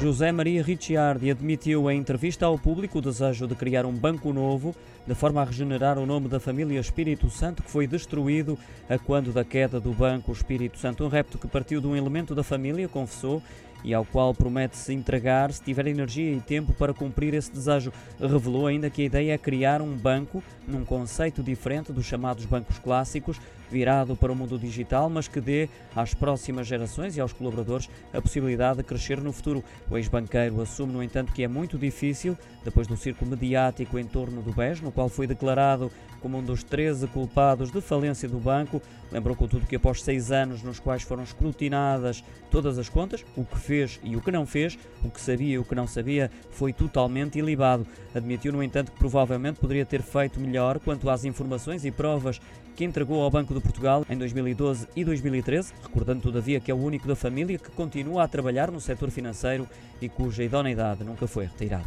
José Maria Ricciardi admitiu em entrevista ao público o desejo de criar um banco novo, de forma a regenerar o nome da família Espírito Santo, que foi destruído a quando da queda do Banco Espírito Santo. Um repto que partiu de um elemento da família, confessou, e ao qual promete se entregar se tiver energia e tempo para cumprir esse desejo. Revelou ainda que a ideia é criar um banco num conceito diferente dos chamados bancos clássicos, virado para o mundo digital, mas que dê às próximas gerações e aos colaboradores a possibilidade de crescer no futuro. O ex-banqueiro assume, no entanto, que é muito difícil, depois do circo mediático em torno do BES, no qual foi declarado como um dos 13 culpados de falência do banco. Lembrou, contudo, que após seis anos nos quais foram escrutinadas todas as contas, o que fez e o que não fez, o que sabia e o que não sabia, foi totalmente ilibado. Admitiu, no entanto, que provavelmente poderia ter feito melhor quanto às informações e provas que entregou ao Banco de Portugal em 2012 e 2013, recordando todavia que é o único da família que continua a trabalhar no setor financeiro e cuja idoneidade nunca foi retirada.